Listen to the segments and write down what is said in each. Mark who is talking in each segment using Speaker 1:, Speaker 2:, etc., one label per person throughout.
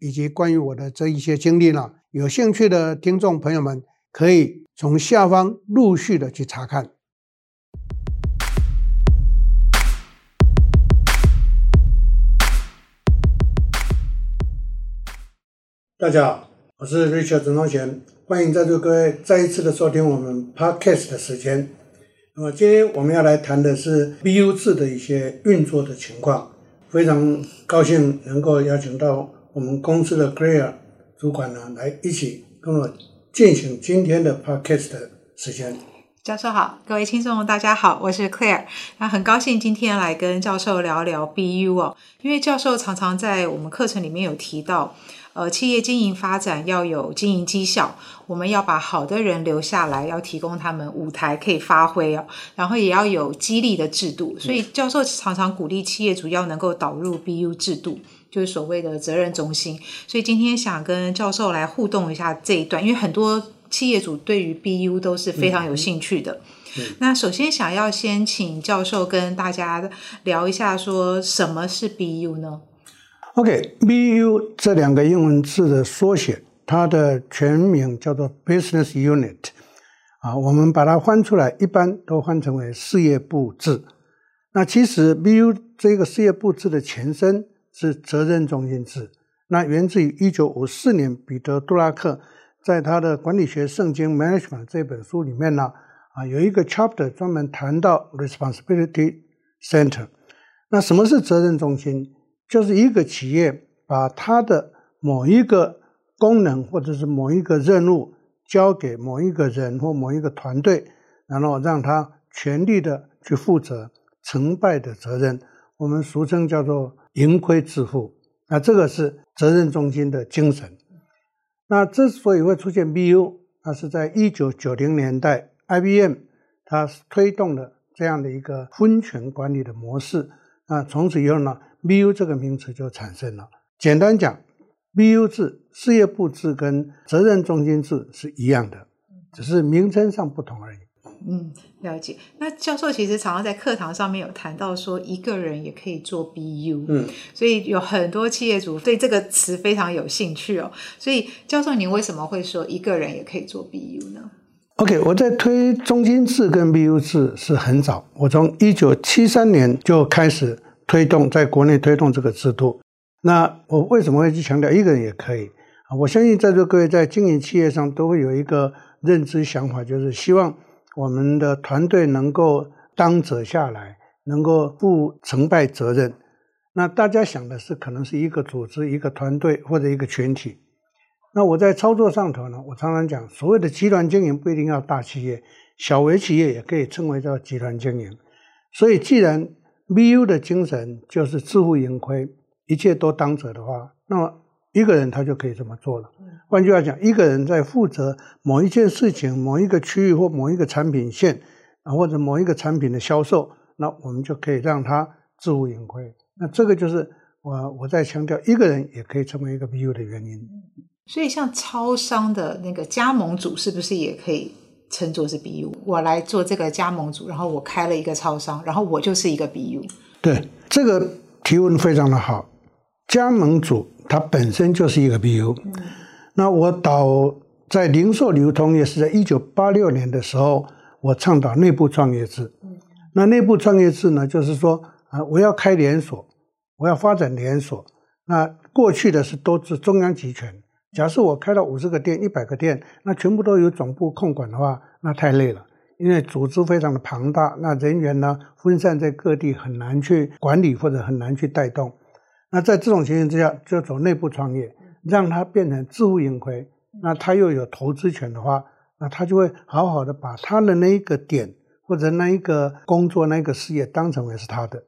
Speaker 1: 以及关于我的这一些经历呢，有兴趣的听众朋友们可以从下方陆续的去查看。大家好，我是 Richard 陈宗贤，欢迎在座各位再一次的收听我们 Podcast 的时间。那么今天我们要来谈的是 BU 制的一些运作的情况，非常高兴能够邀请到我们公司的 Claire 主管呢，来一起跟我进行今天的 Podcast 的时间。
Speaker 2: 教授好，各位听众大家好，我是 Claire，那很高兴今天来跟教授聊聊 BU 哦，因为教授常常在我们课程里面有提到。呃，企业经营发展要有经营绩效，我们要把好的人留下来，要提供他们舞台可以发挥哦，然后也要有激励的制度。所以教授常常鼓励企业主要能够导入 BU 制度，就是所谓的责任中心。所以今天想跟教授来互动一下这一段，因为很多企业主对于 BU 都是非常有兴趣的。嗯嗯、那首先想要先请教授跟大家聊一下，说什么是 BU 呢
Speaker 1: ？OK，BU 这两个英文字的缩写，它的全名叫做 Business Unit，啊，我们把它翻出来，一般都翻成为事业部制。那其实 BU 这个事业部制的前身是责任中心制，那源自于一九五四年彼得·杜拉克在他的管理学圣经 Management 这本书里面呢，啊，有一个 chapter 专门谈到 Responsibility Center。那什么是责任中心？就是一个企业把它的某一个功能或者是某一个任务交给某一个人或某一个团队，然后让他全力的去负责成败的责任，我们俗称叫做盈亏自负。那这个是责任中心的精神。那之所以会出现 BU，那是在一九九零年代，IBM 它推动了这样的一个分权管理的模式。那从此以后呢，BU 这个名词就产生了。简单讲，BU 制、事业部制跟责任中心制是一样的，只是名称上不同而已。
Speaker 2: 嗯，了解。那教授其实常常在课堂上面有谈到说，一个人也可以做 BU。嗯，所以有很多企业主对这个词非常有兴趣哦。所以教授，您为什么会说一个人也可以做 BU 呢
Speaker 1: ？OK，我在推中心制跟 BU 制是很早，我从一九七三年就开始。推动在国内推动这个制度，那我为什么会去强调一个人也可以啊？我相信在座各位在经营企业上都会有一个认知想法，就是希望我们的团队能够当责下来，能够负成败责任。那大家想的是可能是一个组织、一个团队或者一个群体。那我在操作上头呢，我常常讲，所谓的集团经营不一定要大企业，小微企业也可以称为叫集团经营。所以既然 VU 的精神就是自负盈亏，一切都当责的话，那么一个人他就可以这么做了。换句话讲，一个人在负责某一件事情、某一个区域或某一个产品线啊，或者某一个产品的销售，那我们就可以让他自负盈亏。那这个就是我我在强调，一个人也可以成为一个 BU 的原因。
Speaker 2: 所以，像超商的那个加盟主，是不是也可以？称作是 BU，我来做这个加盟组，然后我开了一个超商，然后我就是一个 BU。
Speaker 1: 对，这个提问非常的好。加盟组它本身就是一个 BU。嗯。那我导在零售流通业是在一九八六年的时候，我倡导内部创业制。嗯。那内部创业制呢，就是说啊，我要开连锁，我要发展连锁。那过去的是都是中央集权。假设我开了五十个店、一百个店，那全部都由总部控管的话，那太累了，因为组织非常的庞大，那人员呢分散在各地，很难去管理或者很难去带动。那在这种情形之下，就走内部创业，让它变成自负盈亏。那他又有投资权的话，那他就会好好的把他的那一个点或者那一个工作、那一个事业当成为是他的。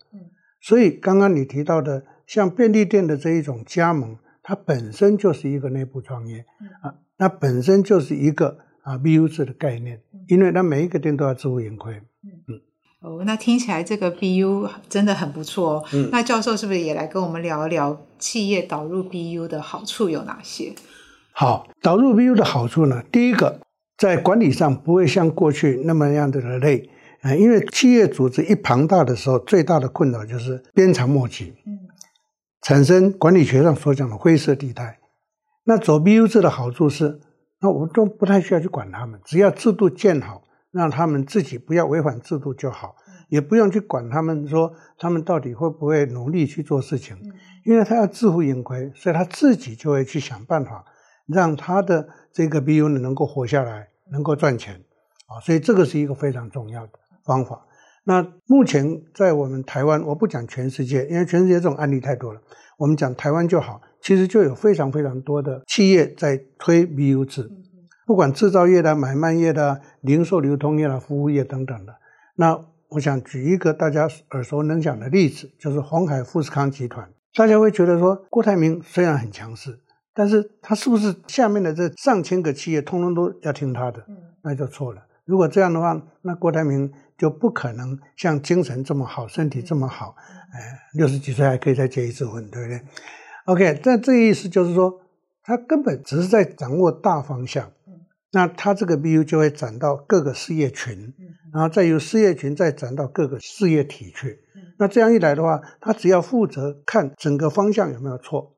Speaker 1: 所以刚刚你提到的像便利店的这一种加盟。它本身就是一个内部创业啊，那本身就是一个啊 BU 制的概念，因为它每一个店都要自负盈亏。
Speaker 2: 嗯，哦，那听起来这个 BU 真的很不错哦。嗯，那教授是不是也来跟我们聊一聊企业导入 BU 的好处有哪些？
Speaker 1: 好，导入 BU 的好处呢，第一个在管理上不会像过去那么样的累。啊，因为企业组织一庞大的时候，最大的困扰就是鞭长莫及，嗯，产生管理学上所讲的灰色地带。那走 BU 制的好处是，那我们都不太需要去管他们，只要制度建好，让他们自己不要违反制度就好，也不用去管他们说他们到底会不会努力去做事情，因为他要自负盈亏，所以他自己就会去想办法让他的这个 BU 呢能够活下来，能够赚钱，啊，所以这个是一个非常重要的。方法。那目前在我们台湾，我不讲全世界，因为全世界这种案例太多了。我们讲台湾就好，其实就有非常非常多的企业在推 BU 制，不管制造业的、买卖业的、零售流通业的、服务业等等的。那我想举一个大家耳熟能详的例子，就是鸿海富士康集团。大家会觉得说，郭台铭虽然很强势，但是他是不是下面的这上千个企业通通都要听他的？那就错了。如果这样的话，那郭台铭就不可能像精神这么好，身体这么好，哎，六十几岁还可以再结一次婚，对不对？OK，但这个意思就是说，他根本只是在掌握大方向，那他这个 BU 就会转到各个事业群，然后再由事业群再转到各个事业体去。那这样一来的话，他只要负责看整个方向有没有错，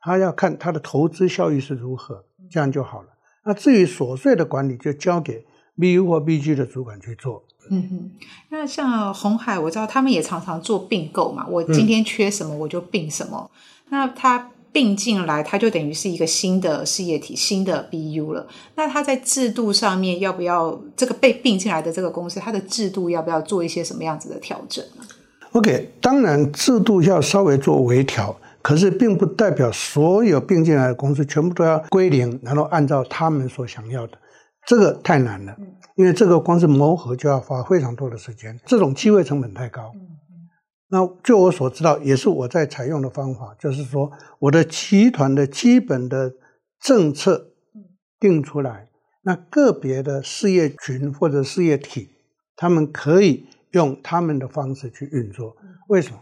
Speaker 1: 他要看他的投资效益是如何，这样就好了。那至于琐碎的管理，就交给 BU 或 BG 的主管去做。
Speaker 2: 嗯哼，那像鸿海，我知道他们也常常做并购嘛。我今天缺什么，我就并什么。嗯、那他并进来，它就等于是一个新的事业体，新的 BU 了。那它在制度上面要不要这个被并进来的这个公司，它的制度要不要做一些什么样子的调整呢
Speaker 1: ？OK，当然制度要稍微做微调，可是并不代表所有并进来的公司全部都要归零，然后按照他们所想要的。这个太难了，因为这个光是磨合就要花非常多的时间，这种机会成本太高。那就我所知道，也是我在采用的方法，就是说我的集团的基本的政策定出来，那个别的事业群或者事业体，他们可以用他们的方式去运作。为什么？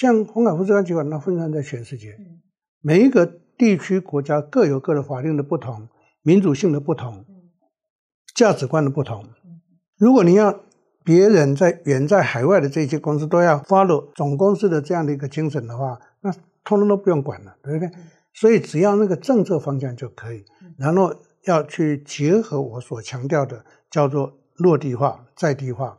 Speaker 1: 像红海富士康集团，它分散在全世界，每一个地区国家各有各的法令的不同，民主性的不同。价值观的不同，如果你要别人在远在海外的这些公司都要 follow 总公司的这样的一个精神的话，那通通都不用管了，对不对？所以只要那个政策方向就可以，然后要去结合我所强调的叫做落地化、在地化。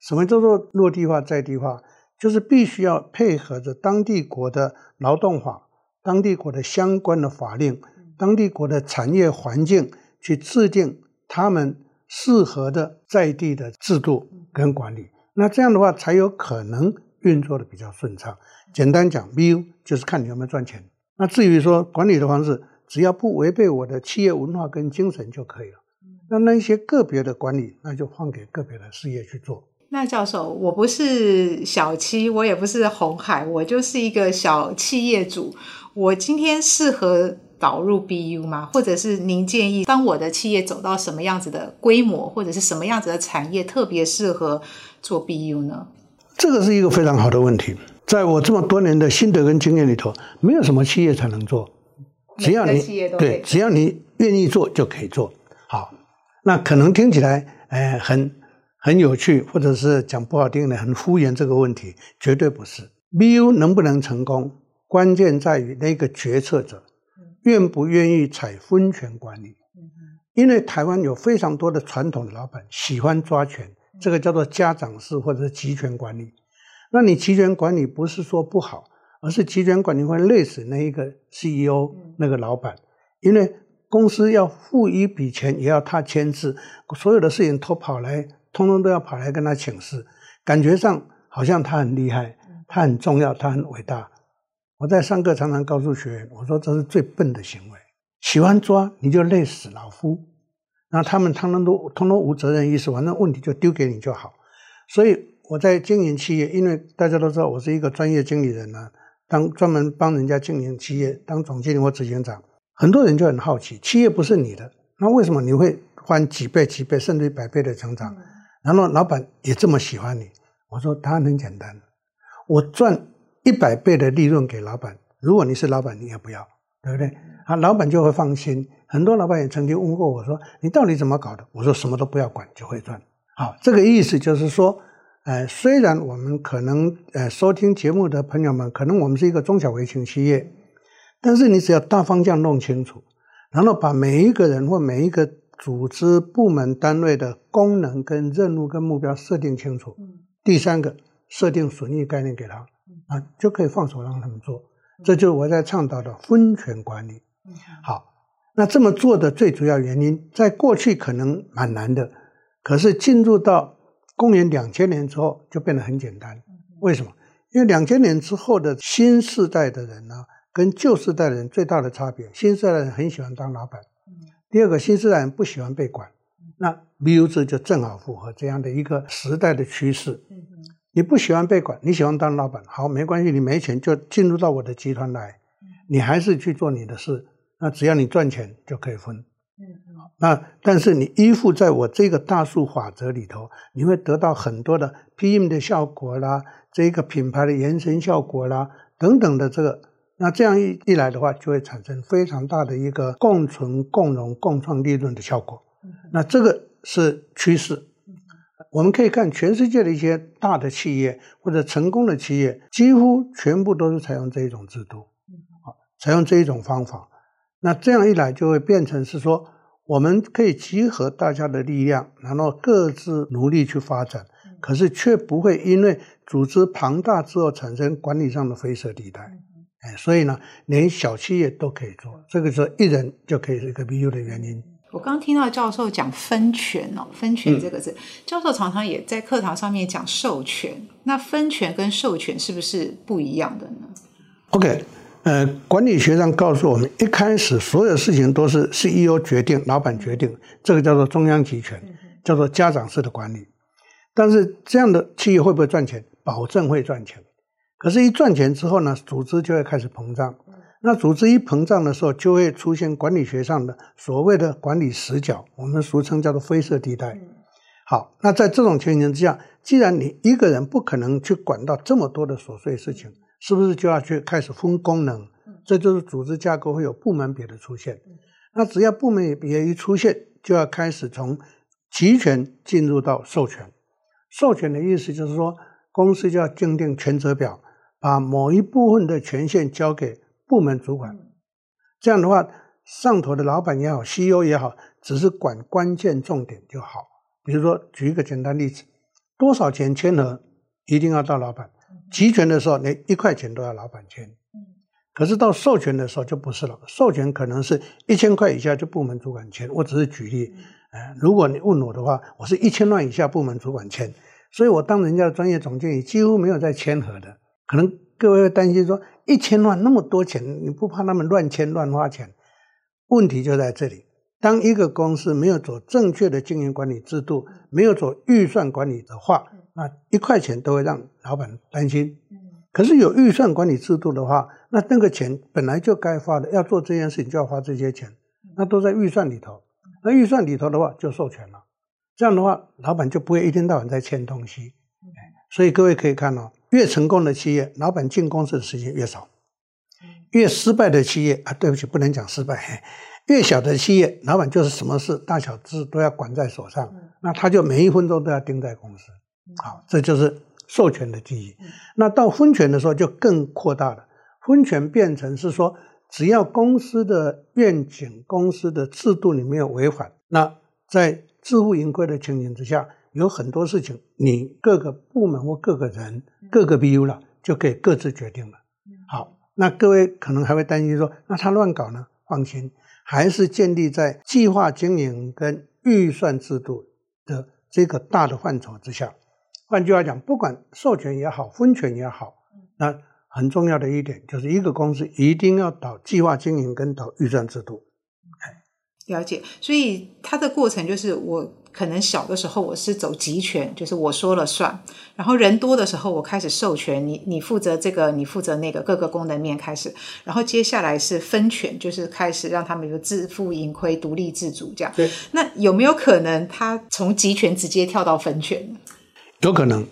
Speaker 1: 什么叫做落地化、在地化？就是必须要配合着当地国的劳动法、当地国的相关的法令、当地国的产业环境去制定。他们适合的在地的制度跟管理，那这样的话才有可能运作的比较顺畅。简单讲，BU 就是看你有没有赚钱。那至于说管理的方式，只要不违背我的企业文化跟精神就可以了。那那一些个别的管理，那就换给个别的事业去做。
Speaker 2: 那教授，我不是小七，我也不是红海，我就是一个小企业主。我今天适合。导入 BU 吗？或者是您建议，当我的企业走到什么样子的规模，或者是什么样子的产业，特别适合做 BU 呢？
Speaker 1: 这个是一个非常好的问题。在我这么多年的心得跟经验里头，没有什么企业才能做，只要你对，只要你愿意做就可以做。好，那可能听起来哎很很有趣，或者是讲不好听的很敷衍这个问题，绝对不是。BU 能不能成功，关键在于那个决策者。愿不愿意采分权管理？因为台湾有非常多的传统的老板喜欢抓权，这个叫做家长式或者是集权管理。那你集权管理不是说不好，而是集权管理会累死那一个 CEO 那个老板，因为公司要付一笔钱也要他签字，所有的事情都跑来，通通都要跑来跟他请示，感觉上好像他很厉害，他很重要，他很伟大。我在上课常常告诉学员，我说这是最笨的行为。喜欢抓你就累死老夫，然后他们通通都通通无责任意识，反正问题就丢给你就好。所以我在经营企业，因为大家都知道我是一个专业经理人呢，当专门帮人家经营企业，当总经理或执行长，很多人就很好奇，企业不是你的，那为什么你会翻几倍、几倍，甚至于百倍的成长？然后老板也这么喜欢你？我说答案很简单，我赚一百倍的利润给老板，如果你是老板，你也不要，对不对？啊，老板就会放心。很多老板也曾经问过我说：“你到底怎么搞的？”我说：“什么都不要管，就会赚。”好，这个意思就是说。呃，虽然我们可能呃收听节目的朋友们，可能我们是一个中小微型企业，但是你只要大方向弄清楚，然后把每一个人或每一个组织部门单位的功能跟任务跟目标设定清楚。第三个，设定损益概念给他，啊，就可以放手让他们做。这就是我在倡导的分权管理。好，那这么做的最主要原因，在过去可能蛮难的，可是进入到公元两千年之后就变得很简单，为什么？因为两千年之后的新世代的人呢，跟旧世代的人最大的差别，新世代的人很喜欢当老板。第二个，新世代人不喜欢被管。那 BU 制就正好符合这样的一个时代的趋势。你不喜欢被管，你喜欢当老板，好，没关系，你没钱就进入到我的集团来，你还是去做你的事，那只要你赚钱就可以分。嗯，那但是你依附在我这个大数法则里头，你会得到很多的 PM 的效果啦，这个品牌的延伸效果啦，等等的这个，那这样一一来的话，就会产生非常大的一个共存、共荣、共创利润的效果。那这个是趋势，我们可以看全世界的一些大的企业或者成功的企业，几乎全部都是采用这一种制度，啊，采用这一种方法。那这样一来，就会变成是说，我们可以集合大家的力量，然后各自努力去发展，可是却不会因为组织庞大之后产生管理上的灰色地带。哎，所以呢，连小企业都可以做，这个是一人就可以是一个 BU 的原因。
Speaker 2: 我刚听到教授讲分权哦，分权这个字，嗯、教授常常也在课堂上面讲授权。那分权跟授权是不是不一样的呢
Speaker 1: ？OK。呃，管理学上告诉我们，一开始所有事情都是 CEO 决定，老板决定，这个叫做中央集权，叫做家长式的管理。但是这样的企业会不会赚钱？保证会赚钱。可是，一赚钱之后呢，组织就会开始膨胀。那组织一膨胀的时候，就会出现管理学上的所谓的管理死角，我们俗称叫做灰色地带。好，那在这种情形之下，既然你一个人不可能去管到这么多的琐碎事情。是不是就要去开始分功能？这就是组织架构会有部门别的出现。那只要部门别一出现，就要开始从集权进入到授权。授权的意思就是说，公司就要订定权责表，把某一部分的权限交给部门主管。这样的话，上头的老板也好，CEO 也好，只是管关键重点就好。比如说，举一个简单例子，多少钱签核一定要到老板。集权的时候，连一块钱都要老板签。可是到授权的时候就不是了。授权可能是一千块以下就部门主管签。我只是举例，呃，如果你问我的话，我是一千万以下部门主管签。所以我当人家的专业总经理，几乎没有在签核的。可能各位会担心说，一千万那么多钱，你不怕他们乱签乱花钱？问题就在这里。当一个公司没有走正确的经营管理制度，没有走预算管理的话，那一块钱都会让老板担心。可是有预算管理制度的话，那那个钱本来就该花的，要做这件事情就要花这些钱，那都在预算里头。那预算里头的话就授权了，这样的话老板就不会一天到晚在签东西。所以各位可以看到，越成功的企业，老板进公司的时间越少；越失败的企业啊，对不起，不能讲失败。越小的企业，老板就是什么事大小事都要管在手上，那他就每一分钟都要盯在公司。好，这就是授权的记忆。那到分权的时候就更扩大了，分权变成是说，只要公司的愿景、公司的制度你没有违反，那在自负盈亏的情形之下，有很多事情你各个部门或各个人、各个 BU 了就可以各自决定了。好，那各位可能还会担心说，那他乱搞呢？放心。还是建立在计划经营跟预算制度的这个大的范畴之下。换句话讲，不管授权也好，分权也好，那很重要的一点就是一个公司一定要导计划经营跟导预算制度。
Speaker 2: 了解，所以它的过程就是我可能小的时候我是走集权，就是我说了算。然后人多的时候，我开始授权你，你负责这个，你负责那个，各个功能面开始。然后接下来是分权，就是开始让他们有自负盈亏、独立自主这样。
Speaker 1: 对。
Speaker 2: 那有没有可能他从集权直接跳到分权？
Speaker 1: 有可能。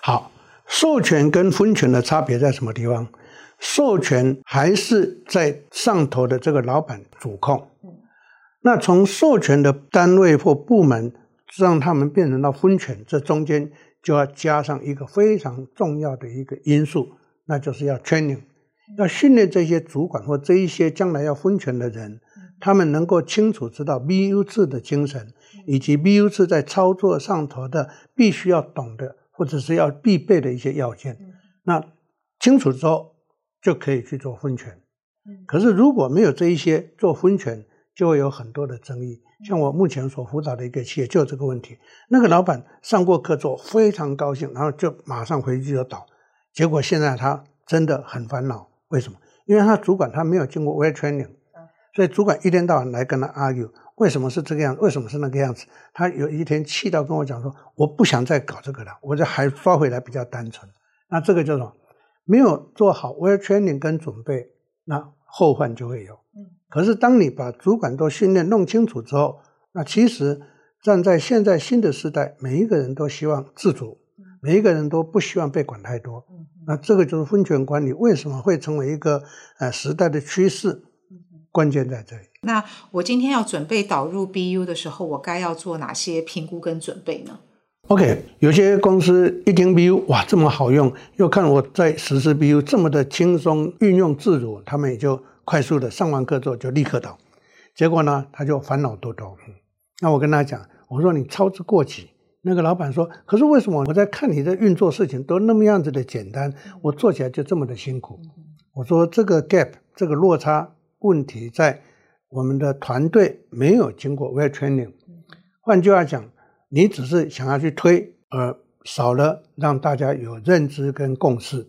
Speaker 1: 好，授权跟分权的差别在什么地方？授权还是在上头的这个老板主控。那从授权的单位或部门让他们变成了分权，这中间就要加上一个非常重要的一个因素，那就是要 training，要训练这些主管或这一些将来要分权的人，他们能够清楚知道 BU 制的精神，以及 BU 制在操作上头的必须要懂的或者是要必备的一些要件。那清楚之后就可以去做分权。可是如果没有这一些做分权，就会有很多的争议，像我目前所辅导的一个企业，就有这个问题。那个老板上过课之后非常高兴，然后就马上回去就倒，结果现在他真的很烦恼。为什么？因为他主管他没有经过 well training，所以主管一天到晚来跟他 argue，为什么是这个样子？为什么是那个样子？他有一天气到跟我讲说：“我不想再搞这个了，我这还抓回来比较单纯。”那这个叫做没有做好 well training 跟准备，那后患就会有。可是，当你把主管都训练弄清楚之后，那其实站在现在新的时代，每一个人都希望自主，每一个人都不希望被管太多。那这个就是分权管理为什么会成为一个呃时代的趋势，关键在这里。
Speaker 2: 那我今天要准备导入 BU 的时候，我该要做哪些评估跟准备呢
Speaker 1: ？OK，有些公司一听 BU 哇这么好用，又看我在实施 BU 这么的轻松运用自如，他们也就。快速的上完课之后就立刻到，结果呢，他就烦恼多多。那我跟他讲，我说你操之过急。那个老板说，可是为什么我在看你的运作事情都那么样子的简单，我做起来就这么的辛苦？我说这个 gap 这个落差问题在我们的团队没有经过 well training。换句话讲，你只是想要去推，而少了让大家有认知跟共识。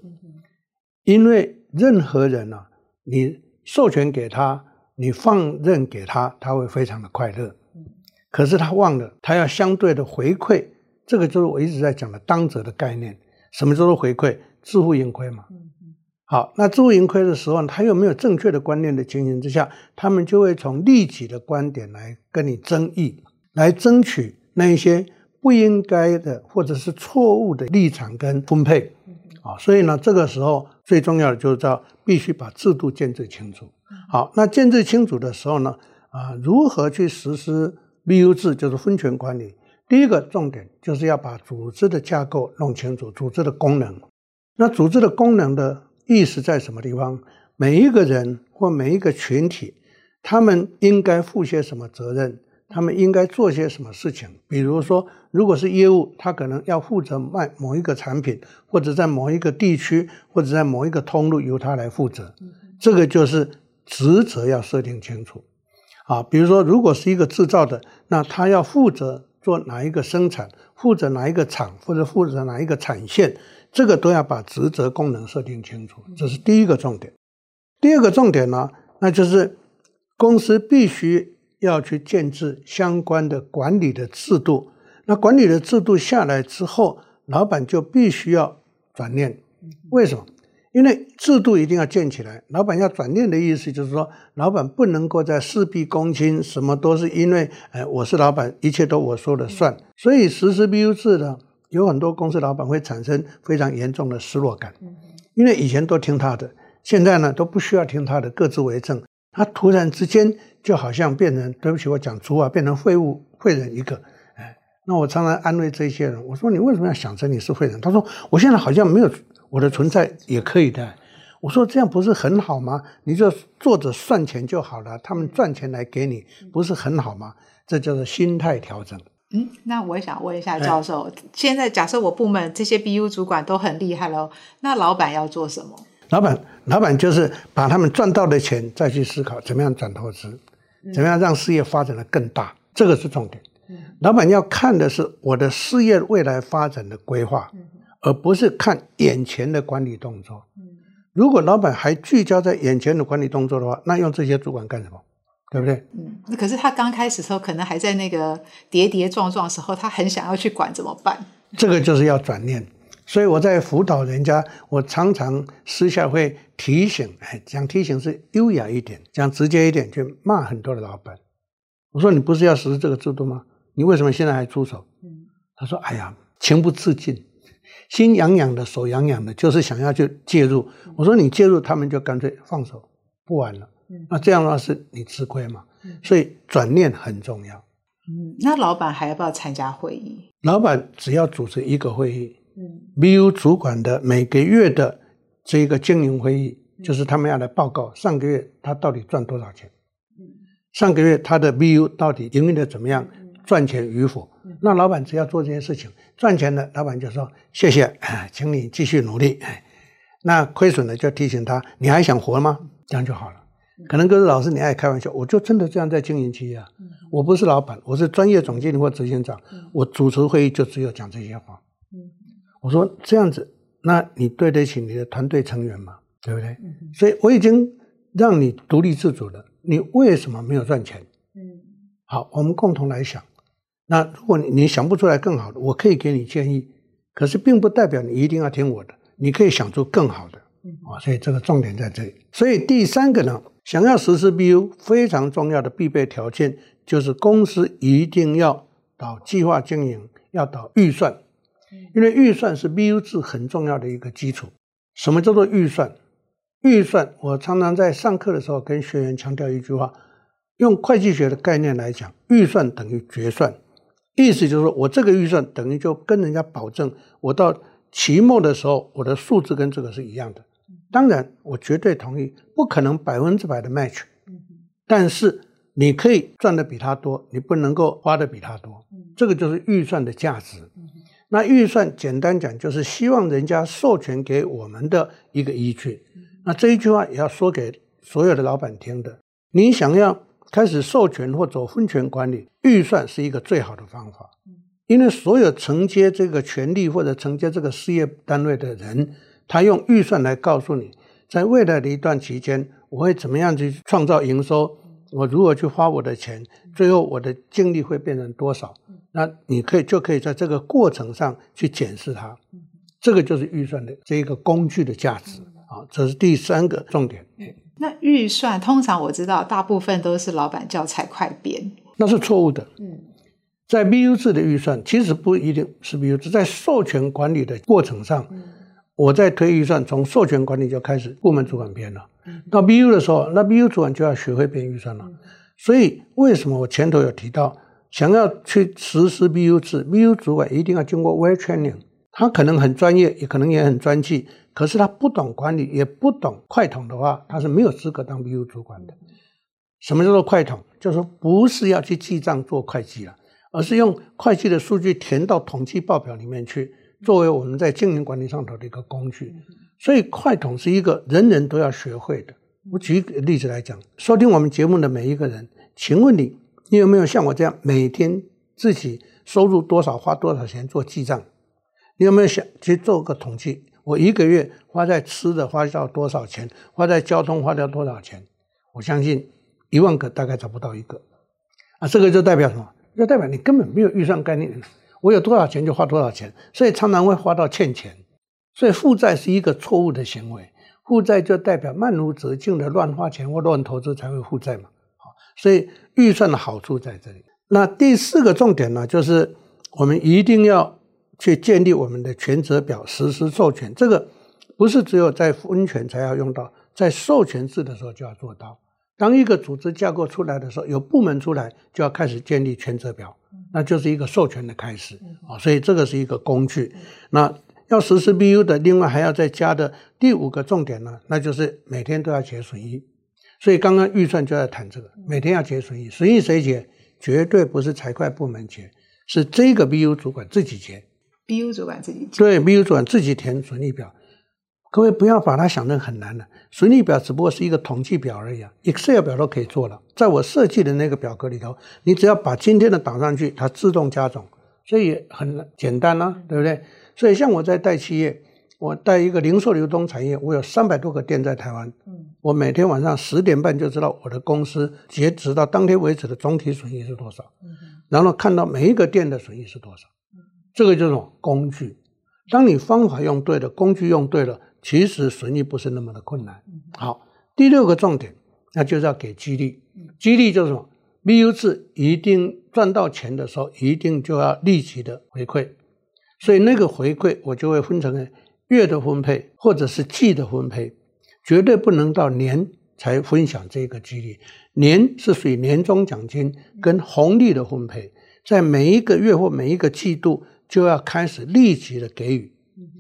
Speaker 1: 因为任何人呢、啊，你。授权给他，你放任给他，他会非常的快乐。可是他忘了，他要相对的回馈。这个就是我一直在讲的当责的概念。什么叫做回馈？自负盈亏嘛。好，那自负盈亏的时候，他又没有正确的观念的情形之下，他们就会从利己的观点来跟你争议，来争取那一些不应该的或者是错误的立场跟分配。啊，所以呢，这个时候最重要的就是要必须把制度建制清楚。好，那建制清楚的时候呢，啊，如何去实施 BU 制，就是分权管理。第一个重点就是要把组织的架构弄清楚，组织的功能。那组织的功能的意思在什么地方？每一个人或每一个群体，他们应该负些什么责任？他们应该做些什么事情？比如说，如果是业务，他可能要负责卖某一个产品，或者在某一个地区，或者在某一个通路由他来负责。这个就是职责要设定清楚。啊，比如说，如果是一个制造的，那他要负责做哪一个生产，负责哪一个厂，或者负责哪一个产线，这个都要把职责功能设定清楚。这是第一个重点。第二个重点呢，那就是公司必须。要去建制相关的管理的制度，那管理的制度下来之后，老板就必须要转念。为什么？因为制度一定要建起来。老板要转念的意思就是说，老板不能够在事必躬亲，什么都是因为，哎，我是老板，一切都我说了算。所以实施 BU 制呢，有很多公司老板会产生非常严重的失落感，因为以前都听他的，现在呢都不需要听他的，各自为政。他突然之间就好像变成，对不起，我讲粗啊，变成废物废人一个。哎，那我常常安慰这些人，我说你为什么要想着你是废人？他说我现在好像没有我的存在也可以的。我说这样不是很好吗？你就坐着算钱就好了，他们赚钱来给你，不是很好吗？这叫做心态调整。
Speaker 2: 嗯，那我也想问一下教授，哎、现在假设我部门这些 BU 主管都很厉害了，那老板要做什么？
Speaker 1: 老板，老板就是把他们赚到的钱再去思考怎么样转投资，怎么样让事业发展的更大，这个是重点。老板要看的是我的事业未来发展的规划，而不是看眼前的管理动作。如果老板还聚焦在眼前的管理动作的话，那用这些主管干什么？对不对？
Speaker 2: 嗯，可是他刚开始的时候，可能还在那个跌跌撞撞的时候，他很想要去管，怎么办？
Speaker 1: 这个就是要转念。所以我在辅导人家，我常常私下会提醒，哎，讲提醒是优雅一点，讲直接一点，就骂很多的老板。我说你不是要实施这个制度吗？你为什么现在还出手？嗯，他说：哎呀，情不自禁，心痒痒的，手痒痒的，就是想要去介入。我说你介入，他们就干脆放手，不玩了。那这样的话是你吃亏嘛？所以转念很重要。
Speaker 2: 嗯，那老板还要不要参加会议？
Speaker 1: 老板只要主持一个会议，嗯，BU 主管的每个月的这个经营会议，就是他们要来报告上个月他到底赚多少钱，嗯，上个月他的 BU 到底营运的怎么样，赚钱与否？那老板只要做这件事情，赚钱的老板就说谢谢，哎，请你继续努力，哎，那亏损的就提醒他，你还想活吗？这样就好了。可能各位老师你爱开玩笑，我就真的这样在经营企业啊。我不是老板，我是专业总经理或执行长，我主持会议就只有讲这些话。我说这样子，那你对得起你的团队成员吗？对不对？所以我已经让你独立自主了，你为什么没有赚钱？嗯好，我们共同来想。那如果你想不出来更好的，我可以给你建议，可是并不代表你一定要听我的，你可以想出更好的。啊，所以这个重点在这里。所以第三个呢，想要实施 BU 非常重要的必备条件，就是公司一定要导计划经营，要导预算，因为预算是 BU 制很重要的一个基础。什么叫做预算？预算，我常常在上课的时候跟学员强调一句话，用会计学的概念来讲，预算等于决算，意思就是说我这个预算等于就跟人家保证，我到期末的时候，我的数字跟这个是一样的。当然，我绝对同意，不可能百分之百的 match，但是你可以赚的比他多，你不能够花的比他多，这个就是预算的价值。那预算简单讲就是希望人家授权给我们的一个依据。那这一句话也要说给所有的老板听的，你想要开始授权或走分权管理，预算是一个最好的方法，因为所有承接这个权利或者承接这个事业单位的人。他用预算来告诉你，在未来的一段期间，我会怎么样去创造营收？我如何去花我的钱？最后我的净利会变成多少？那你可以就可以在这个过程上去检视它。这个就是预算的这一个工具的价值啊，这是第三个重点。
Speaker 2: 那预算通常我知道，大部分都是老板叫财会编，
Speaker 1: 那是错误的。嗯，在 BU 制的预算其实不一定是 BU 制，在授权管理的过程上。我在推预算，从授权管理就开始，部门主管编了。到 BU 的时候，那 BU 主管就要学会编预算了。所以，为什么我前头有提到，想要去实施 BU 制，BU 主管一定要经过 well training。他可能很专业，也可能也很专气，可是他不懂管理，也不懂快统的话，他是没有资格当 BU 主管的。什么叫做快统？就是说不是要去记账做会计了，而是用会计的数据填到统计报表里面去。作为我们在经营管理上头的一个工具，所以快统是一个人人都要学会的。我举个例子来讲，收听我们节目的每一个人，请问你，你有没有像我这样每天自己收入多少、花多少钱做记账？你有没有想去做个统计？我一个月花在吃的花掉多少钱？花在交通花掉多少钱？我相信一万个大概找不到一个。啊，这个就代表什么？就代表你根本没有预算概念。我有多少钱就花多少钱，所以常常会花到欠钱，所以负债是一个错误的行为。负债就代表漫无止境的乱花钱或乱投资才会负债嘛。好，所以预算的好处在这里。那第四个重点呢，就是我们一定要去建立我们的权责表，实施授权。这个不是只有在分权才要用到，在授权制的时候就要做到。当一个组织架构出来的时候，有部门出来就要开始建立权责表。那就是一个授权的开始啊，所以这个是一个工具。那要实施 BU 的，另外还要再加的第五个重点呢，那就是每天都要结损益。所以刚刚预算就在谈这个，每天要结损益，损益谁结？绝对不是财会部门结，是这个 BU 主管自己结。
Speaker 2: BU 主管自己结。
Speaker 1: 对，BU 主管自己填损益表。各位不要把它想得很难了，损益表只不过是一个统计表而已啊，Excel 表都可以做了。在我设计的那个表格里头，你只要把今天的打上去，它自动加总，所以很简单啊，对不对？所以像我在带企业，我带一个零售流通产业，我有三百多个店在台湾。嗯，我每天晚上十点半就知道我的公司截止到当天为止的总体损益是多少。嗯，然后看到每一个店的损益是多少。嗯，这个就是工具。当你方法用对了，工具用对了，其实损益不是那么的困难。好，第六个重点，那就是要给激励。激励就是什么？BU 制一定赚到钱的时候，一定就要立即的回馈。所以那个回馈，我就会分成月的分配，或者是季的分配，绝对不能到年才分享这个激励。年是属于年终奖金跟红利的分配，在每一个月或每一个季度。就要开始立即的给予，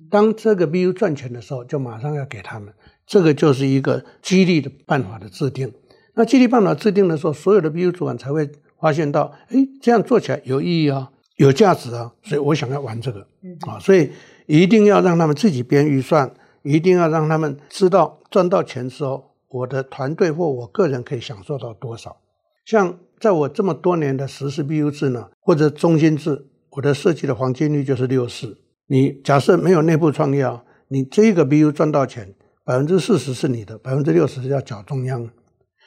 Speaker 1: 当这个 BU 赚钱的时候，就马上要给他们。这个就是一个激励的办法的制定。那激励办法制定的时候，所有的 BU 主管才会发现到，哎，这样做起来有意义啊，有价值啊，所以我想要玩这个啊，所以一定要让他们自己编预算，一定要让他们知道赚到钱之后，我的团队或我个人可以享受到多少。像在我这么多年的实施 BU 制呢，或者中心制。我的设计的黄金率就是六四。你假设没有内部创业啊，你这一个 BU 赚到钱，百分之四十是你的，百分之六十是要缴中央。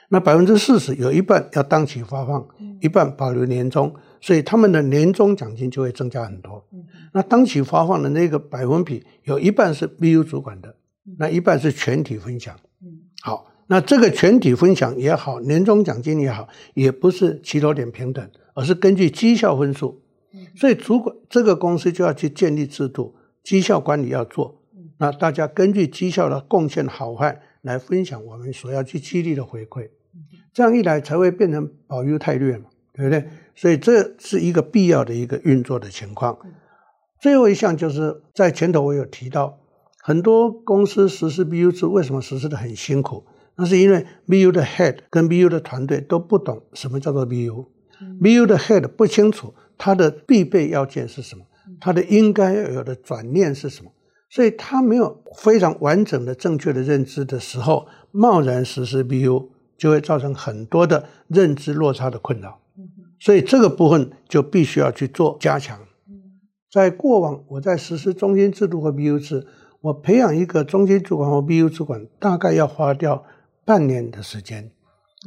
Speaker 1: 那百分之四十有一半要当期发放，一半保留年终，所以他们的年终奖金就会增加很多。那当期发放的那个百分比有一半是 BU 主管的，那一半是全体分享。好，那这个全体分享也好，年终奖金也好，也不是起头点平等，而是根据绩效分数。所以，主管这个公司就要去建立制度，绩效管理要做。那大家根据绩效的贡献好坏来分享我们所要去激励的回馈，这样一来才会变成保优汰劣嘛，对不对？所以这是一个必要的一个运作的情况。最后一项就是在前头我有提到，很多公司实施 BU 制，为什么实施的很辛苦？那是因为 BU 的 head 跟 BU 的团队都不懂什么叫做 BU，BU 的 head 不清楚。它的必备要件是什么？它的应该要有的转念是什么？所以他没有非常完整的、正确的认知的时候，贸然实施 BU 就会造成很多的认知落差的困扰。所以这个部分就必须要去做加强。在过往，我在实施中心制度和 BU 制，我培养一个中心主管或 BU 主管，大概要花掉半年的时间。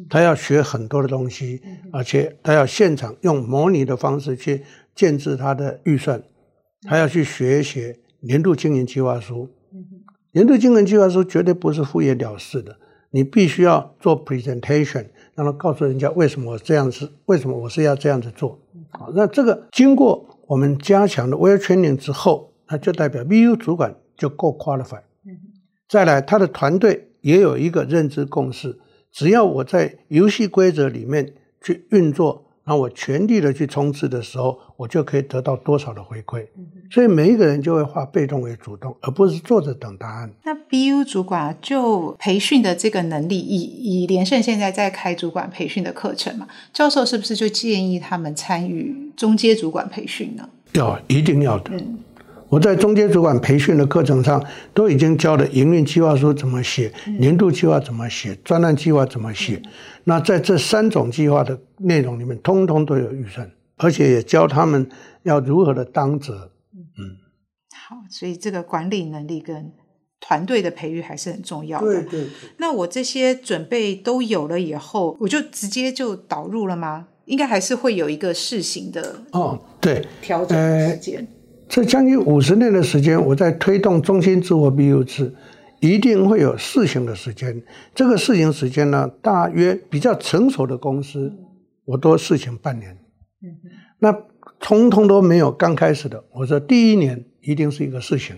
Speaker 1: 他要学很多的东西，而且他要现场用模拟的方式去建制他的预算，他要去学一学年度经营计划书。年度经营计划书绝对不是敷衍了事的，你必须要做 presentation，然后告诉人家为什么我这样子，为什么我是要这样子做。好，那这个经过我们加强的 well training 之后，那就代表 BU 主管就够 qualified。再来，他的团队也有一个认知共识。只要我在游戏规则里面去运作，然后我全力的去冲刺的时候，我就可以得到多少的回馈。所以每一个人就会化被动为主动，而不是坐着等答案。
Speaker 2: 那 BU 主管就培训的这个能力，以以连胜现在在开主管培训的课程嘛，教授是不是就建议他们参与中阶主管培训呢？
Speaker 1: 要，一定要的。嗯我在中间主管培训的课程上，都已经教了营运计划书怎么写，年度计划怎么写，专案计划怎么写。那在这三种计划的内容里面，通通都有预算，而且也教他们要如何的当责。嗯，
Speaker 2: 好，所以这个管理能力跟团队的培育还是很重要的。
Speaker 1: 对对对。
Speaker 2: 那我这些准备都有了以后，我就直接就导入了吗？应该还是会有一个试行的
Speaker 1: 哦，对，
Speaker 2: 调整的时间。
Speaker 1: 这将近五十年的时间，我在推动中心制或 BU 制，一定会有试行的时间。这个试行时间呢，大约比较成熟的公司，我都试行半年。那通通都没有刚开始的，我说第一年一定是一个试行。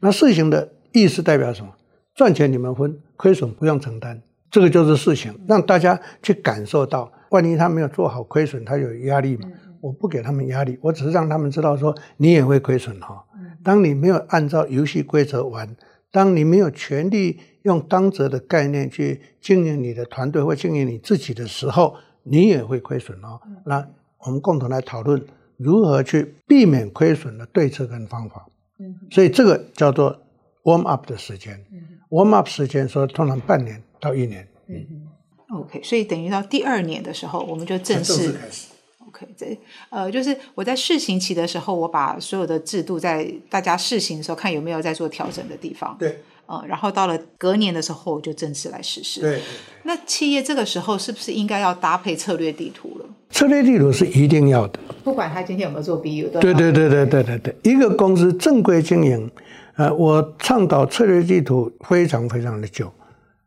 Speaker 1: 那试行的意思代表什么？赚钱你们分，亏损不用承担。这个就是试行，让大家去感受到，万一他没有做好，亏损他有压力嘛。我不给他们压力，我只是让他们知道说，你也会亏损哈。当你没有按照游戏规则玩，当你没有全力用当责的概念去经营你的团队或经营你自己的时候，你也会亏损哦。那我们共同来讨论如何去避免亏损的对策跟方法。所以这个叫做 warm up 的时间。warm up 时间说通常半年到一年。
Speaker 2: OK，所以等于到第二年的时候，我们就正式。ok 这呃就是我在试行期的时候我把所有的制度在大家试行的时候看有没有在做调整的地方
Speaker 1: 对。
Speaker 2: 呃然后到了隔年的时候就正式来实施
Speaker 1: 对
Speaker 2: 那企业这个时候是不是应该要搭配策略地图了？
Speaker 1: 策略地图是一定要的
Speaker 2: 不管他今天有没有做 BU，的
Speaker 1: 对对对对对。对对一个公司正规经营呃我倡导策略地图非常非常的久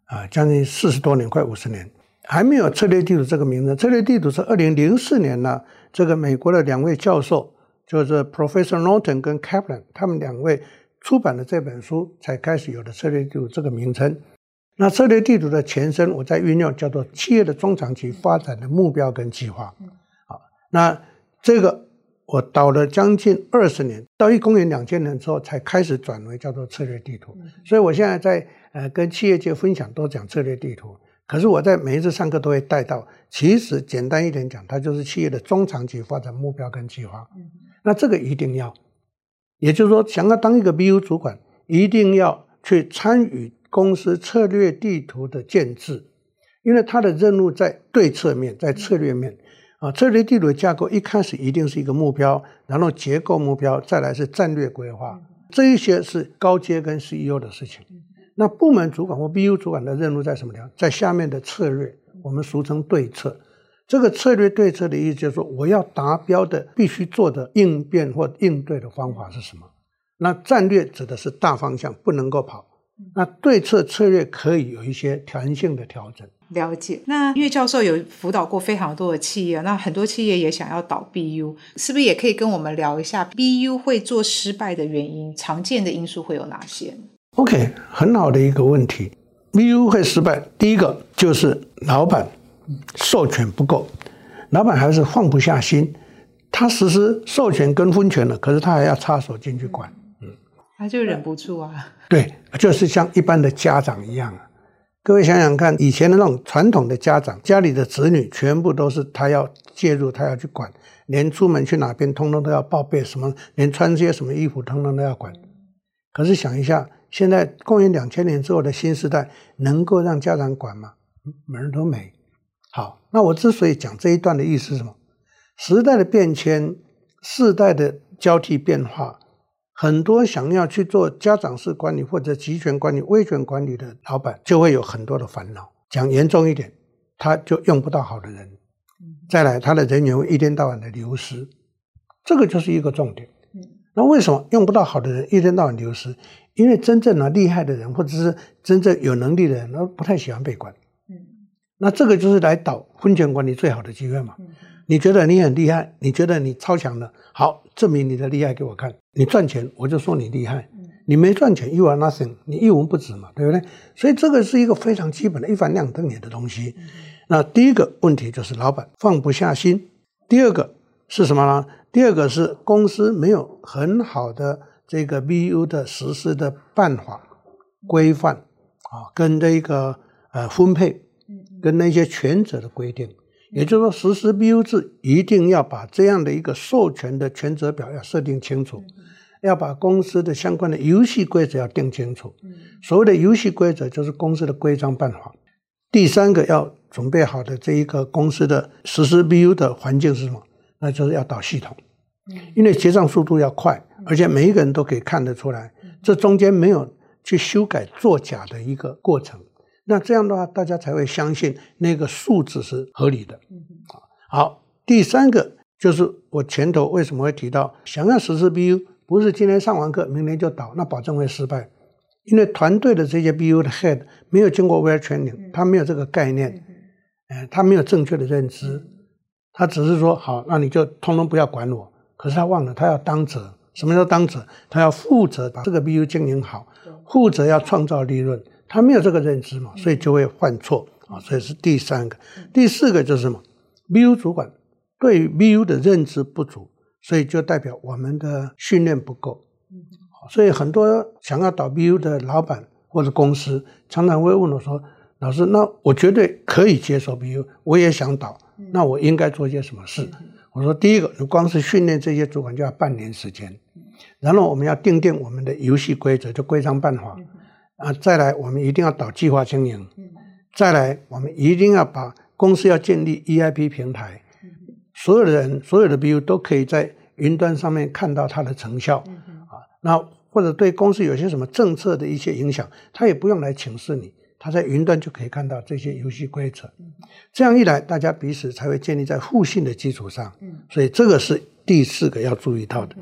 Speaker 1: 啊将近四十多年快五十年还没有策略地图这个名字。策略地图是二零零四年呢，这个美国的两位教授，就是 Professor Norton 跟 Kaplan，他们两位出版的这本书，才开始有了策略地图这个名称。那策略地图的前身，我在运用叫做企业的中长期发展的目标跟计划。好，那这个我导了将近二十年，到一公元两千年之后，才开始转为叫做策略地图。所以我现在在呃跟企业界分享，都讲策略地图。可是我在每一次上课都会带到，其实简单一点讲，它就是企业的中长期发展目标跟计划。那这个一定要，也就是说，想要当一个 BU 主管，一定要去参与公司策略地图的建制，因为它的任务在对策面，在策略面啊。策略地图的架构一开始一定是一个目标，然后结构目标，再来是战略规划，这一些是高阶跟 CEO 的事情。那部门主管或 BU 主管的任务在什么地方？在下面的策略，我们俗称对策。这个策略对策的意思就是说，我要达标的必须做的应变或应对的方法是什么？那战略指的是大方向，不能够跑。那对策策略可以有一些弹性的调整。
Speaker 2: 了解。那因为教授有辅导过非常多的企业，那很多企业也想要导 BU，是不是也可以跟我们聊一下 BU 会做失败的原因？常见的因素会有哪些
Speaker 1: ？OK，很好的一个问题。BU 会失败，第一个就是老板授权不够，老板还是放不下心。他实施授权跟分权了，可是他还要插手进去管，嗯，
Speaker 2: 他就忍不住啊。
Speaker 1: 对，就是像一般的家长一样啊。各位想想看，以前的那种传统的家长，家里的子女全部都是他要介入，他要去管，连出门去哪边，通通都要报备，什么连穿些什么衣服，通通都要管。可是想一下。现在公元两千年之后的新时代，能够让家长管吗？门儿都没。好，那我之所以讲这一段的意思是什么？时代的变迁，世代的交替变化，很多想要去做家长式管理或者集权管理、威权管理的老板，就会有很多的烦恼。讲严重一点，他就用不到好的人。再来，他的人员会一天到晚的流失，这个就是一个重点。那为什么用不到好的人，一天到晚流失？因为真正呢厉害的人，或者是真正有能力的人，他不太喜欢被管。嗯，那这个就是来导婚前管理最好的机会嘛。嗯，你觉得你很厉害，你觉得你超强了，好，证明你的厉害给我看。你赚钱，我就说你厉害。嗯，你没赚钱，you are nothing，你一文不值嘛，对不对？所以这个是一个非常基本的一翻两瞪眼的东西。嗯，那第一个问题就是老板放不下心，第二个是什么呢？第二个是公司没有很好的。这个 BU 的实施的办法、规范啊，跟这个呃分配，跟那些权责的规定，也就是说，实施 BU 制一定要把这样的一个授权的权责表要设定清楚，要把公司的相关的游戏规则要定清楚。所谓的游戏规则就是公司的规章办法。第三个要准备好的这一个公司的实施 BU 的环境是什么？那就是要导系统，因为结账速度要快。而且每一个人都可以看得出来，这中间没有去修改作假的一个过程。那这样的话，大家才会相信那个数字是合理的。好，第三个就是我前头为什么会提到，想要实施 BU，不是今天上完课，明天就倒，那保证会失败。因为团队的这些 BU 的 head 没有经过 well training，他没有这个概念，他没有正确的认知，他只是说好，那你就通通不要管我。可是他忘了，他要当责。什么叫当责？他要负责把这个 BU 经营好，负责要创造利润。他没有这个认知嘛，所以就会犯错啊。所以是第三个，第四个就是什么？BU 主管对于 BU 的认知不足，所以就代表我们的训练不够。所以很多想要导 BU 的老板或者公司，常常会问我说：“老师，那我绝对可以接受 BU，我也想导，那我应该做些什么事？”我说：“第一个，你光是训练这些主管就要半年时间。”然后我们要定定我们的游戏规则，就规章办法啊。再来，我们一定要导计划经营。再来，我们一定要把公司要建立 EIP 平台，所有的人，所有的 BU 都可以在云端上面看到它的成效，嗯、啊，那或者对公司有些什么政策的一些影响，他也不用来请示你，他在云端就可以看到这些游戏规则。嗯、这样一来，大家彼此才会建立在互信的基础上。嗯、所以这个是第四个要注意到的。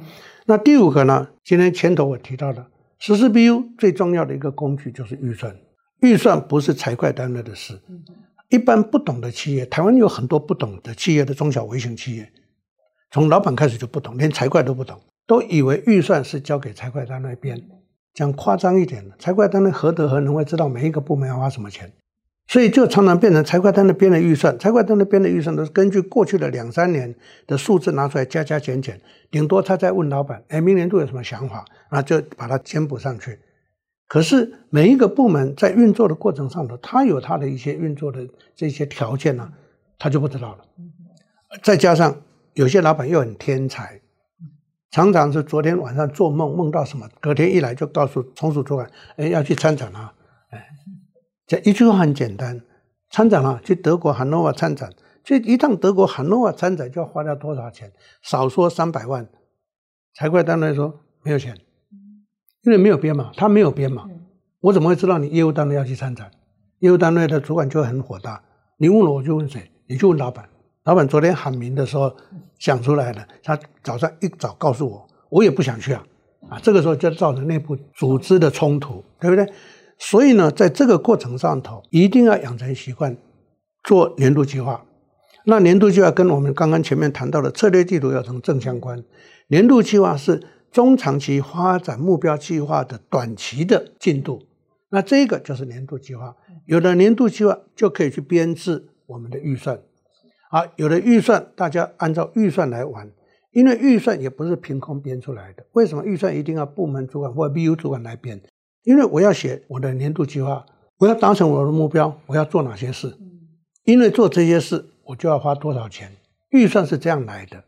Speaker 1: 那第五个呢？今天前头我提到的，实施 BU 最重要的一个工具就是预算。预算不是财会单位的事。一般不懂的企业，台湾有很多不懂的企业的中小微型企业，从老板开始就不懂，连财会都不懂，都以为预算是交给财会单位编。讲夸张一点的，财会单位何德何能会知道每一个部门要花什么钱？所以就常常变成财会单位编的预算，财会单位编的预算都是根据过去的两三年的数字拿出来加加减减，顶多他再问老板，哎，明年度有什么想法，然后就把它填补上去。可是每一个部门在运作的过程上头，他有他的一些运作的这些条件呢、他就不知道了。再加上有些老板又很天才，常常是昨天晚上做梦梦到什么，隔天一来就告诉从属主管，哎，要去参展啊，哎，这一句话很简单，参展啊，去德国汉诺瓦参展，这一趟德国汉诺瓦参展就要花掉多少钱？少说三百万，财会单位说没有钱。因为没有编码，他没有编码，我怎么会知道你业务单位要去参展？业务单位的主管就会很火大。你问了我就问谁？你就问老板。老板昨天喊名的时候想出来了，他早上一早告诉我，我也不想去啊。啊，这个时候就造成内部组织的冲突，对不对？所以呢，在这个过程上头，一定要养成习惯做年度计划。那年度计划跟我们刚刚前面谈到的策略地图要成正相关。年度计划是。中长期发展目标计划的短期的进度，那这个就是年度计划。有了年度计划，就可以去编制我们的预算。好，有了预算，大家按照预算来玩，因为预算也不是凭空编出来的。为什么预算一定要部门主管或 BU 主管来编？因为我要写我的年度计划，我要达成我的目标，我要做哪些事？因为做这些事，我就要花多少钱？预算是这样来的。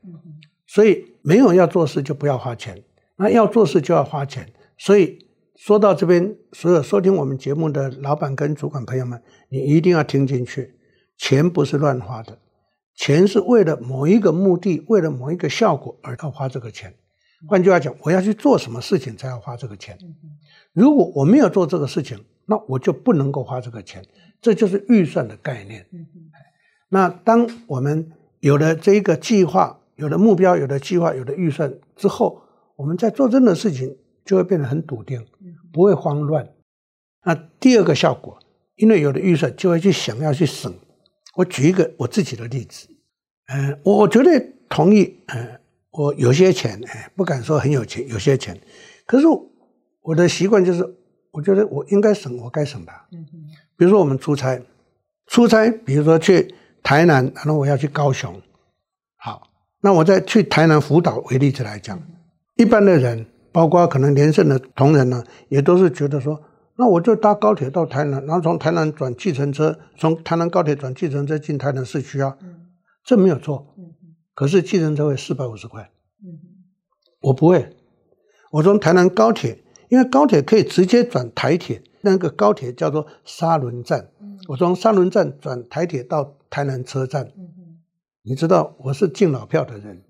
Speaker 1: 所以没有要做事，就不要花钱。那要做事就要花钱，所以说到这边，所有收听我们节目的老板跟主管朋友们，你一定要听进去。钱不是乱花的，钱是为了某一个目的，为了某一个效果而要花这个钱。换句话讲，我要去做什么事情才要花这个钱。如果我没有做这个事情，那我就不能够花这个钱。这就是预算的概念。那当我们有了这一个计划，有了目标，有了计划，有了预算之后，我们在做任何事情就会变得很笃定，不会慌乱。那第二个效果，因为有了预算，就会去想要去省。我举一个我自己的例子，嗯，我绝对同意，嗯，我有些钱，哎，不敢说很有钱，有些钱，可是我的习惯就是，我觉得我应该省，我该省吧。嗯嗯。比如说我们出差，出差，比如说去台南，然后我要去高雄，好，那我再去台南辅导为例子来讲。一般的人，包括可能连胜的同仁呢，也都是觉得说，那我就搭高铁到台南，然后从台南转计程车，从台南高铁转计程车进台南市区啊，这没有错。可是计程车会四百五十块，我不会，我从台南高铁，因为高铁可以直接转台铁，那个高铁叫做沙仑站，我从沙仑站转台铁到台南车站，你知道我是敬老票的人。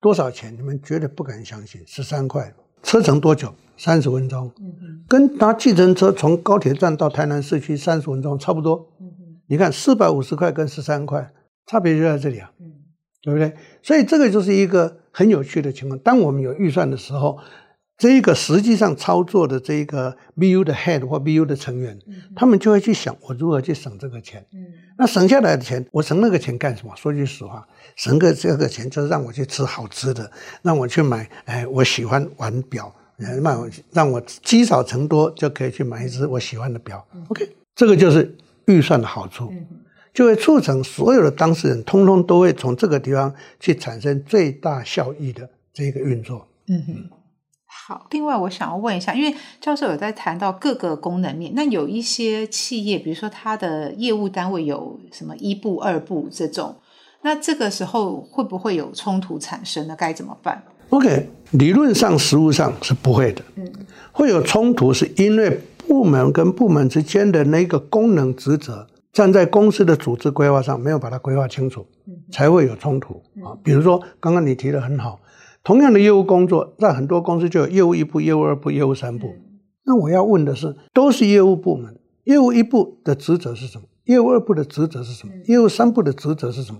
Speaker 1: 多少钱？你们绝对不敢相信，十三块。车程多久？三十分钟。跟搭计程车从高铁站到台南市区三十分钟差不多。你看四百五十块跟十三块，差别就在这里啊。嗯。对不对？所以这个就是一个很有趣的情况。当我们有预算的时候。这一个实际上操作的这一个 BU 的 head 或 BU 的成员，嗯、他们就会去想我如何去省这个钱。嗯、那省下来的钱，我省那个钱干什么？说句实话，省个这个钱就是让我去吃好吃的，让我去买哎我喜欢玩表，让我让我积少成多就可以去买一只我喜欢的表。嗯、OK，这个就是预算的好处，嗯、就会促成所有的当事人通通都会从这个地方去产生最大效益的这个运作。嗯哼。
Speaker 2: 好，另外我想要问一下，因为教授有在谈到各个功能面，那有一些企业，比如说它的业务单位有什么一部、二部这种，那这个时候会不会有冲突产生呢？该怎么办
Speaker 1: ？OK，理论上、实务上是不会的。嗯，会有冲突是因为部门跟部门之间的那个功能职责，站在公司的组织规划上没有把它规划清楚。嗯。才会有冲突啊。比如说刚刚你提的很好，同样的业务工作，在很多公司就有业务一部、业务二部、业务三部。那我要问的是，都是业务部门，业务一部的职责是什么？业务二部的职责是什么？业务三部的职责是什么？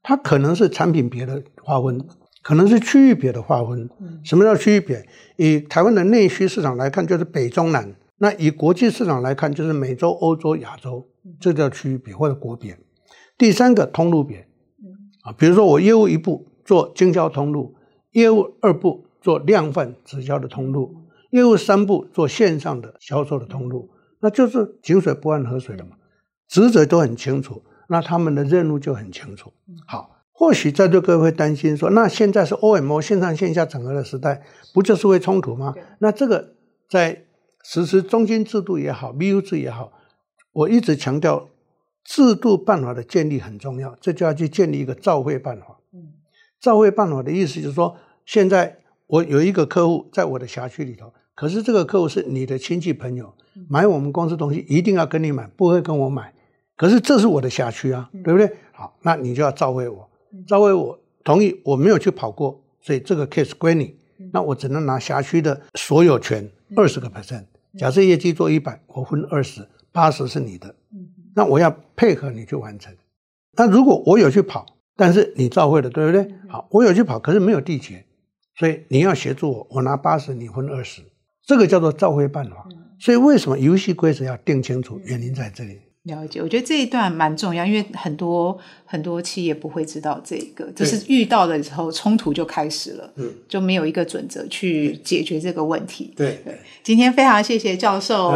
Speaker 1: 它可能是产品别的划分，可能是区域别的划分。什么叫区域别？以台湾的内需市场来看，就是北中南。那以国际市场来看，就是美洲、欧洲、亚洲，这叫区域别或者国别。第三个通路别，啊，比如说我业务一部做经销通路，业务二部做量贩直销的通路，业务三部做线上的销售的通路，那就是井水不犯河水了嘛，职责都很清楚，那他们的任务就很清楚。好，或许在座各位会担心说，那现在是 OMO 线上线下整合的时代，不就是会冲突吗？那这个在实施中心制度也好，BU 制也好，我一直强调制度办法的建立很重要，这就要去建立一个照会办法。嗯，照会办好的意思就是说，现在我有一个客户在我的辖区里头，可是这个客户是你的亲戚朋友，买我们公司东西一定要跟你买，不会跟我买。可是这是我的辖区啊，对不对？好，那你就要照会我，照会我同意，我没有去跑过，所以这个 case 归你，那我只能拿辖区的所有权二十个 percent。假设业绩做一百，我分二十，八十是你的，那我要配合你去完成。那如果我有去跑，但是你照会了，对不对？好，我有去跑，可是没有缔结，所以你要协助我，我拿八十，你分二十，这个叫做照会办法。所以为什么游戏规则要定清楚？原因在这里。
Speaker 2: 了解，我觉得这一段蛮重要，因为很多很多企业不会知道这个，就是遇到的时候冲突就开始了，嗯，就没有一个准则去解决这个问题。
Speaker 1: 对对，
Speaker 2: 今天非常谢谢教授。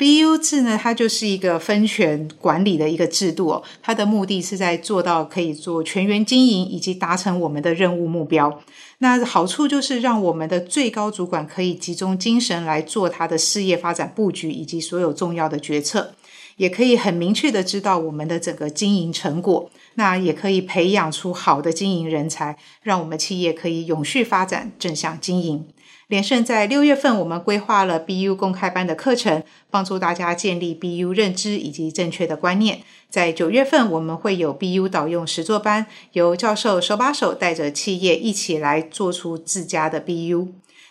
Speaker 2: BU 制呢，它就是一个分权管理的一个制度哦，它的目的是在做到可以做全员经营以及达成我们的任务目标。那好处就是让我们的最高主管可以集中精神来做他的事业发展布局以及所有重要的决策。也可以很明确的知道我们的整个经营成果，那也可以培养出好的经营人才，让我们企业可以永续发展、正向经营。连胜在六月份，我们规划了 BU 公开班的课程，帮助大家建立 BU 认知以及正确的观念。在九月份，我们会有 BU 导用实作班，由教授手把手带着企业一起来做出自家的 BU。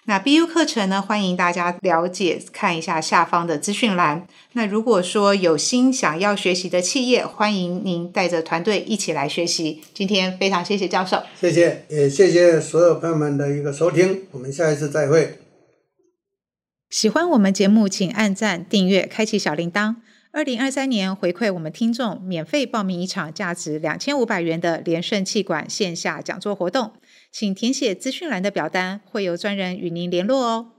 Speaker 2: 那 BU 课程呢，欢迎大家了解，看一下下方的资讯栏。那如果说有心想要学习的企业，欢迎您带着团队一起来学习。今天非常谢谢教授，
Speaker 1: 谢谢，也谢谢所有朋友们的一个收听，我们下一次再会。
Speaker 2: 喜欢我们节目，请按赞、订阅、开启小铃铛。二零二三年回馈我们听众，免费报名一场价值两千五百元的联圣企管线下讲座活动。请填写资讯栏的表单，会有专人与您联络哦。